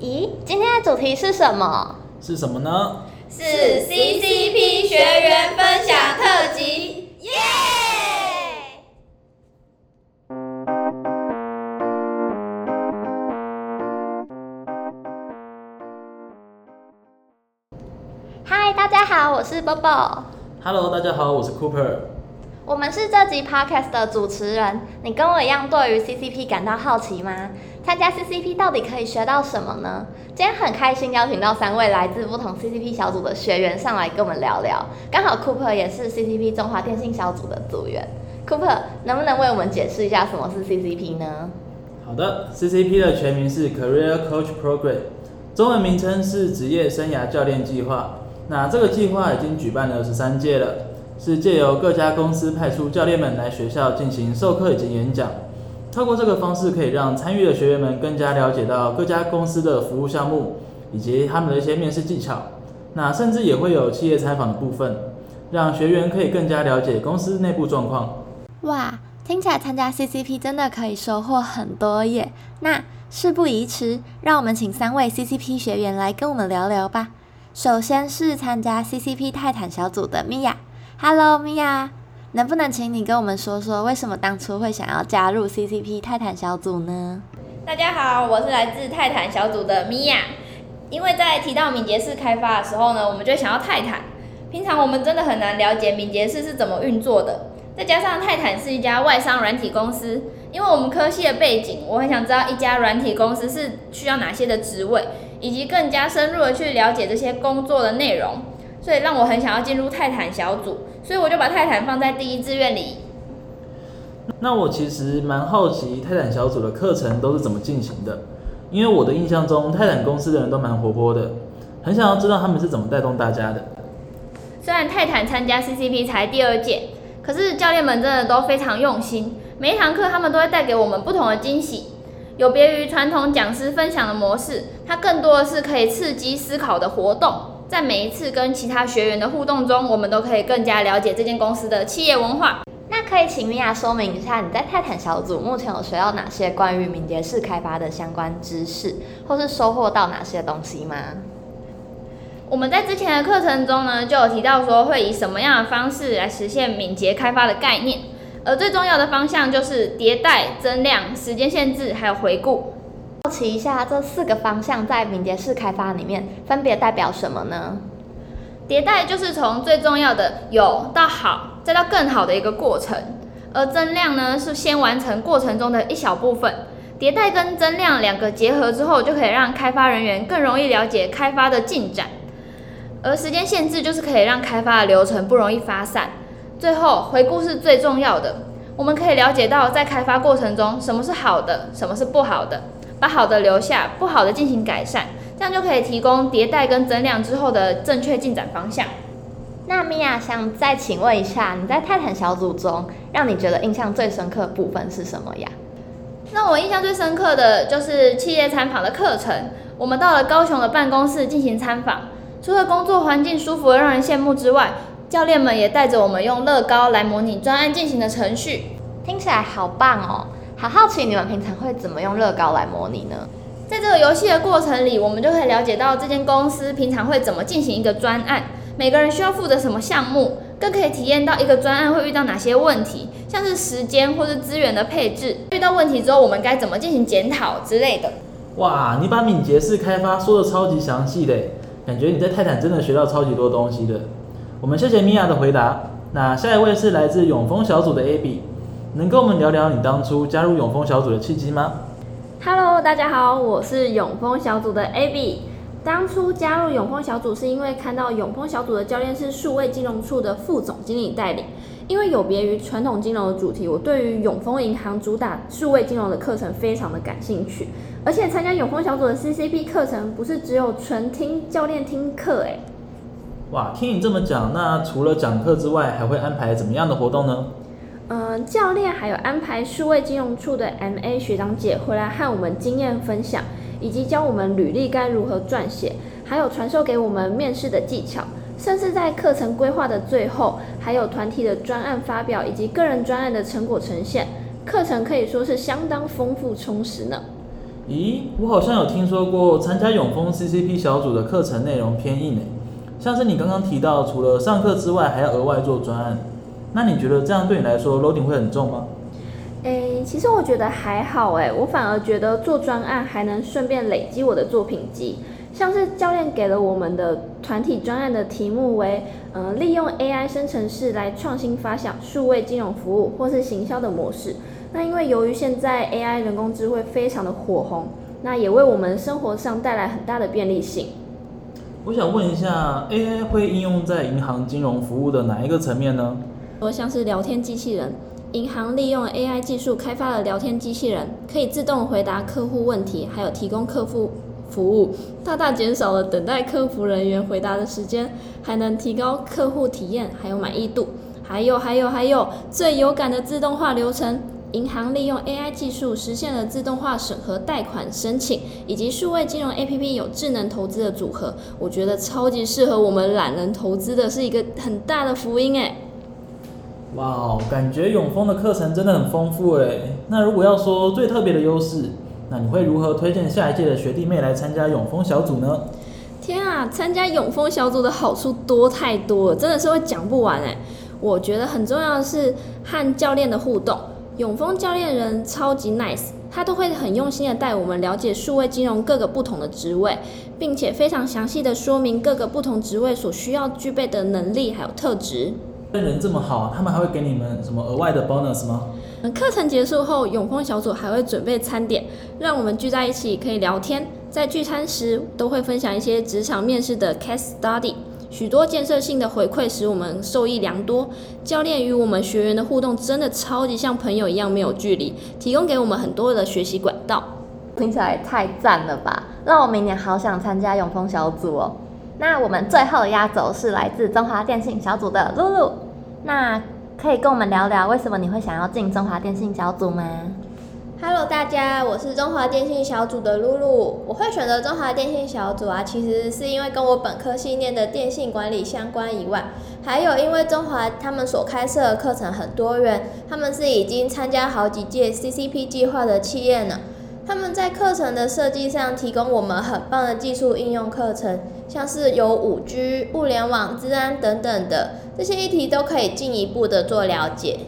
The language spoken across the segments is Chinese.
咦，今天的主题是什么？是什么呢？是 CCP 学员分享特辑，耶！嗨，大家好，我是 Bobo。Hello，大家好，我是 Cooper。我们是这集 Podcast 的主持人。你跟我一样对于 CCP 感到好奇吗？参加 CCP 到底可以学到什么呢？今天很开心邀请到三位来自不同 CCP 小组的学员上来跟我们聊聊。刚好 Cooper 也是 CCP 中华电信小组的组员。Cooper 能不能为我们解释一下什么是 CCP 呢？好的，CCP 的全名是 Career Coach Program，中文名称是职业生涯教练计划。那这个计划已经举办了十三届了，是借由各家公司派出教练们来学校进行授课以及演讲。透过这个方式，可以让参与的学员们更加了解到各家公司的服务项目以及他们的一些面试技巧。那甚至也会有企业采访的部分，让学员可以更加了解公司内部状况。哇，听起来参加 CCP 真的可以收获很多耶！那事不宜迟，让我们请三位 CCP 学员来跟我们聊聊吧。首先是参加 CCP 泰坦小组的米娅，Hello 米娅，能不能请你跟我们说说为什么当初会想要加入 CCP 泰坦小组呢？大家好，我是来自泰坦小组的米娅。因为在提到敏捷式开发的时候呢，我们就想要泰坦。平常我们真的很难了解敏捷式是怎么运作的，再加上泰坦是一家外商软体公司，因为我们科系的背景，我很想知道一家软体公司是需要哪些的职位，以及更加深入的去了解这些工作的内容，所以让我很想要进入泰坦小组，所以我就把泰坦放在第一志愿里。那我其实蛮好奇泰坦小组的课程都是怎么进行的，因为我的印象中泰坦公司的人都蛮活泼的，很想要知道他们是怎么带动大家的。虽然泰坦参加 CCP 才第二届，可是教练们真的都非常用心，每一堂课他们都会带给我们不同的惊喜。有别于传统讲师分享的模式，它更多的是可以刺激思考的活动。在每一次跟其他学员的互动中，我们都可以更加了解这间公司的企业文化。那可以请米娅说明一下，你在泰坦小组目前有学到哪些关于敏捷式开发的相关知识，或是收获到哪些东西吗？我们在之前的课程中呢，就有提到说会以什么样的方式来实现敏捷开发的概念，而最重要的方向就是迭代、增量、时间限制，还有回顾。好奇一下，这四个方向在敏捷式开发里面分别代表什么呢？迭代就是从最重要的有到好，再到更好的一个过程，而增量呢是先完成过程中的一小部分。迭代跟增量两个结合之后，就可以让开发人员更容易了解开发的进展。而时间限制就是可以让开发的流程不容易发散。最后回顾是最重要的，我们可以了解到在开发过程中什么是好的，什么是不好的，把好的留下，不好的进行改善，这样就可以提供迭代跟增量之后的正确进展方向。那米娅想再请问一下，你在泰坦小组中，让你觉得印象最深刻的部分是什么呀？让我印象最深刻的就是企业参访的课程。我们到了高雄的办公室进行参访，除了工作环境舒服的让人羡慕之外，教练们也带着我们用乐高来模拟专案进行的程序。听起来好棒哦！好好奇你们平常会怎么用乐高来模拟呢？在这个游戏的过程里，我们就可以了解到这间公司平常会怎么进行一个专案，每个人需要负责什么项目，更可以体验到一个专案会遇到哪些问题，像是时间或是资源的配置。遇到问题之后，我们该怎么进行检讨之类的。哇，你把敏捷式开发说的超级详细的，感觉你在泰坦真的学到超级多东西的。我们谢谢米娅的回答。那下一位是来自永丰小组的 AB，能跟我们聊聊你当初加入永丰小组的契机吗？Hello，大家好，我是永丰小组的 Abby。当初加入永丰小组是因为看到永丰小组的教练是数位金融处的副总经理带领，因为有别于传统金融的主题，我对于永丰银行主打数位金融的课程非常的感兴趣，而且参加永丰小组的 CCP 课程不是只有纯听教练听课，诶，哇，听你这么讲，那除了讲课之外，还会安排怎么样的活动呢？嗯，教练还有安排数位金融处的 MA 学长姐回来和我们经验分享，以及教我们履历该如何撰写，还有传授给我们面试的技巧，甚至在课程规划的最后，还有团体的专案发表以及个人专案的成果呈现。课程可以说是相当丰富充实呢。咦，我好像有听说过参加永丰 CCP 小组的课程内容偏硬诶，像是你刚刚提到，除了上课之外，还要额外做专案，那你觉得这样对你来说 loading 会很重吗？诶，其实我觉得还好诶，我反而觉得做专案还能顺便累积我的作品集。像是教练给了我们的团体专案的题目为，呃，利用 AI 生成式来创新发想数位金融服务或是行销的模式。那因为由于现在 AI 人工智慧非常的火红，那也为我们生活上带来很大的便利性。我想问一下，AI 会应用在银行金融服务的哪一个层面呢？说像是聊天机器人，银行利用 AI 技术开发了聊天机器人，可以自动回答客户问题，还有提供客户服务，大大减少了等待客服人员回答的时间，还能提高客户体验还有满意度。还有还有还有，最有感的自动化流程。银行利用 AI 技术实现了自动化审核贷款申请，以及数位金融 APP 有智能投资的组合，我觉得超级适合我们懒人投资的，是一个很大的福音哎。哇，感觉永丰的课程真的很丰富哎。那如果要说最特别的优势，那你会如何推荐下一届的学弟妹来参加永丰小组呢？天啊，参加永丰小组的好处多太多了，真的是会讲不完哎。我觉得很重要的是和教练的互动。永丰教练人超级 nice，他都会很用心的带我们了解数位金融各个不同的职位，并且非常详细的说明各个不同职位所需要具备的能力还有特质。人这么好，他们还会给你们什么额外的 bonus 吗？课程结束后，永丰小组还会准备餐点，让我们聚在一起可以聊天。在聚餐时，都会分享一些职场面试的 case study。许多建设性的回馈使我们受益良多。教练与我们学员的互动真的超级像朋友一样没有距离，提供给我们很多的学习管道。听起来太赞了吧！让我明年好想参加永丰小组哦。那我们最后的压轴是来自中华电信小组的露露。那可以跟我们聊聊为什么你会想要进中华电信小组吗？Hello，大家，我是中华电信小组的露露。我会选择中华电信小组啊，其实是因为跟我本科系念的电信管理相关以外，还有因为中华他们所开设的课程很多元，他们是已经参加好几届 CCP 计划的企业呢。他们在课程的设计上提供我们很棒的技术应用课程，像是有五 G、物联网、治安等等的这些议题都可以进一步的做了解。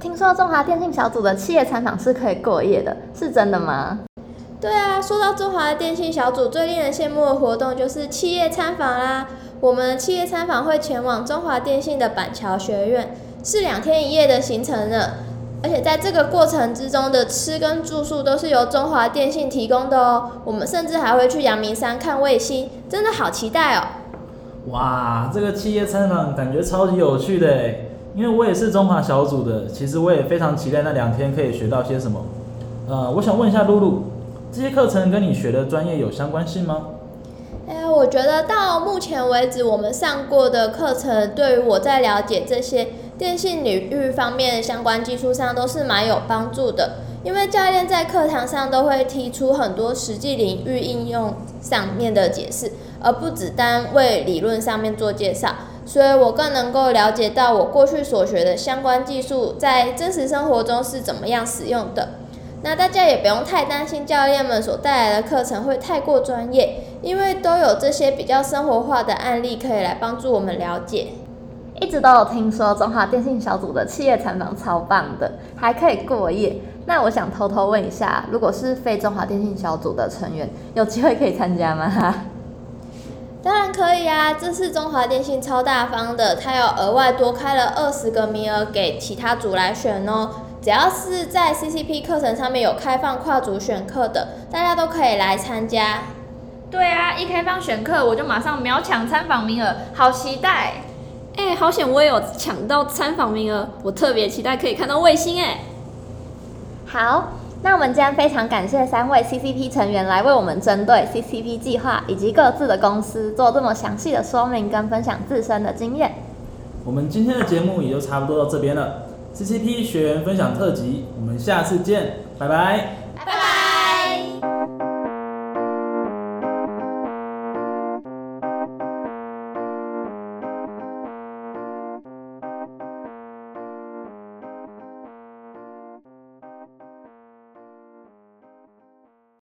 听说中华电信小组的企业参访是可以过夜的，是真的吗？对啊，说到中华电信小组最令人羡慕的活动就是企业参访啦。我们企业参访会前往中华电信的板桥学院，是两天一夜的行程呢。而且在这个过程之中的吃跟住宿都是由中华电信提供的哦。我们甚至还会去阳明山看卫星，真的好期待哦！哇，这个企业参访感觉超级有趣的诶。因为我也是中华小组的，其实我也非常期待那两天可以学到些什么。呃，我想问一下露露，这些课程跟你学的专业有相关性吗？哎，我觉得到目前为止，我们上过的课程对于我在了解这些电信领域方面相关技术上都是蛮有帮助的。因为教练在课堂上都会提出很多实际领域应用上面的解释，而不只单为理论上面做介绍。所以我更能够了解到我过去所学的相关技术在真实生活中是怎么样使用的。那大家也不用太担心教练们所带来的课程会太过专业，因为都有这些比较生活化的案例可以来帮助我们了解。一直都有听说中华电信小组的企业参访超棒的，还可以过夜。那我想偷偷问一下，如果是非中华电信小组的成员，有机会可以参加吗？当然可以啊！这次中华电信超大方的，它有额外多开了二十个名额给其他组来选哦。只要是在 CCP 课程上面有开放跨组选课的，大家都可以来参加。对啊，一开放选课，我就马上秒抢参访名额，好期待！哎，好险我也有抢到参访名额，我特别期待可以看到卫星哎。好。那我们今天非常感谢三位 CCP 成员来为我们针对 CCP 计划以及各自的公司做这么详细的说明跟分享自身的经验。我们今天的节目也就差不多到这边了，CCP 学员分享特辑，我们下次见，拜拜。